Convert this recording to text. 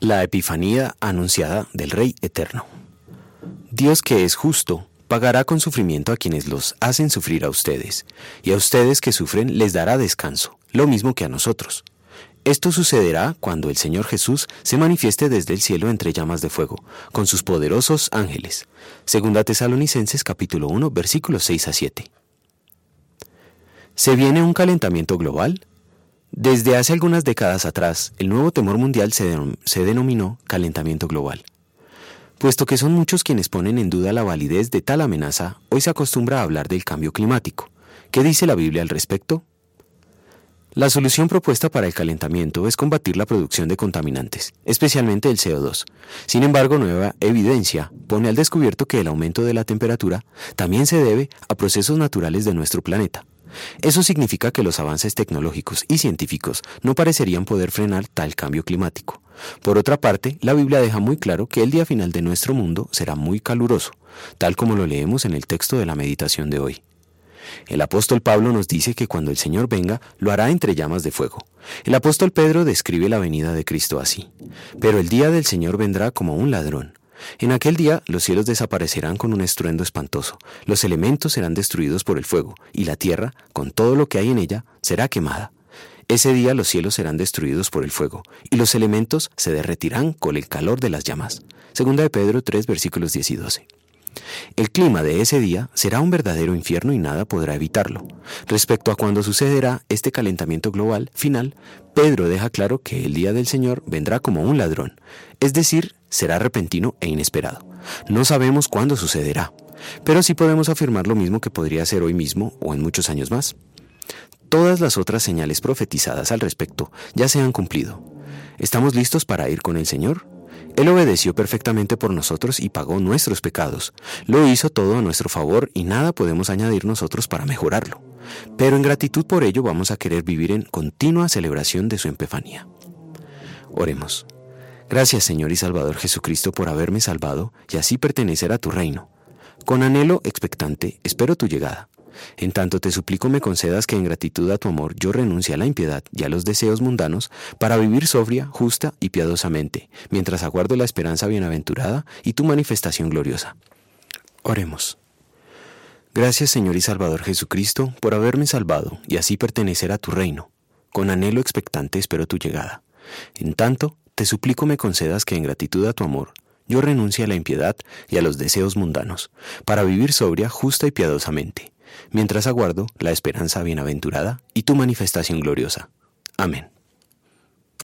La Epifanía anunciada del Rey Eterno. Dios que es justo, pagará con sufrimiento a quienes los hacen sufrir a ustedes, y a ustedes que sufren les dará descanso, lo mismo que a nosotros. Esto sucederá cuando el Señor Jesús se manifieste desde el cielo entre llamas de fuego, con sus poderosos ángeles. Segunda Tesalonicenses capítulo 1 versículos 6 a 7. ¿Se viene un calentamiento global? Desde hace algunas décadas atrás, el nuevo temor mundial se, denominó calentamiento global. Puesto que son muchos quienes ponen en duda la validez de tal amenaza, hoy se acostumbra a hablar del cambio climático. ¿Qué dice la Biblia al respecto? La solución propuesta para el calentamiento es combatir la producción de contaminantes, especialmente el CO2. Sin embargo, nueva evidencia pone al descubierto que el aumento de la temperatura también se debe a procesos naturales de nuestro planeta. Eso significa que los avances tecnológicos y científicos no parecerían poder frenar tal cambio climático. Por otra parte, la Biblia deja muy claro que el día final de nuestro mundo será muy caluroso, tal como lo leemos en el texto de la meditación de hoy. El apóstol Pablo nos dice que cuando el Señor venga, lo hará entre llamas de fuego. El apóstol Pedro describe la venida de Cristo así. Pero el día del Señor vendrá como un ladrón. En aquel día los cielos desaparecerán con un estruendo espantoso, los elementos serán destruidos por el fuego, y la tierra, con todo lo que hay en ella, será quemada. Ese día los cielos serán destruidos por el fuego, y los elementos se derretirán con el calor de las llamas. Segunda de Pedro 3 versículos 10 y 12. El clima de ese día será un verdadero infierno y nada podrá evitarlo. Respecto a cuándo sucederá este calentamiento global final, Pedro deja claro que el día del Señor vendrá como un ladrón, es decir, será repentino e inesperado. No sabemos cuándo sucederá, pero sí podemos afirmar lo mismo que podría ser hoy mismo o en muchos años más. Todas las otras señales profetizadas al respecto ya se han cumplido. ¿Estamos listos para ir con el Señor? Él obedeció perfectamente por nosotros y pagó nuestros pecados. Lo hizo todo a nuestro favor y nada podemos añadir nosotros para mejorarlo. Pero en gratitud por ello vamos a querer vivir en continua celebración de su empefanía. Oremos. Gracias Señor y Salvador Jesucristo por haberme salvado y así pertenecer a tu reino. Con anhelo expectante espero tu llegada. En tanto te suplico me concedas que en gratitud a tu amor yo renuncie a la impiedad y a los deseos mundanos para vivir sobria, justa y piadosamente, mientras aguardo la esperanza bienaventurada y tu manifestación gloriosa. Oremos. Gracias Señor y Salvador Jesucristo por haberme salvado y así pertenecer a tu reino. Con anhelo expectante espero tu llegada. En tanto, te suplico me concedas que en gratitud a tu amor yo renuncie a la impiedad y a los deseos mundanos, para vivir sobria, justa y piadosamente, mientras aguardo la esperanza bienaventurada y tu manifestación gloriosa. Amén.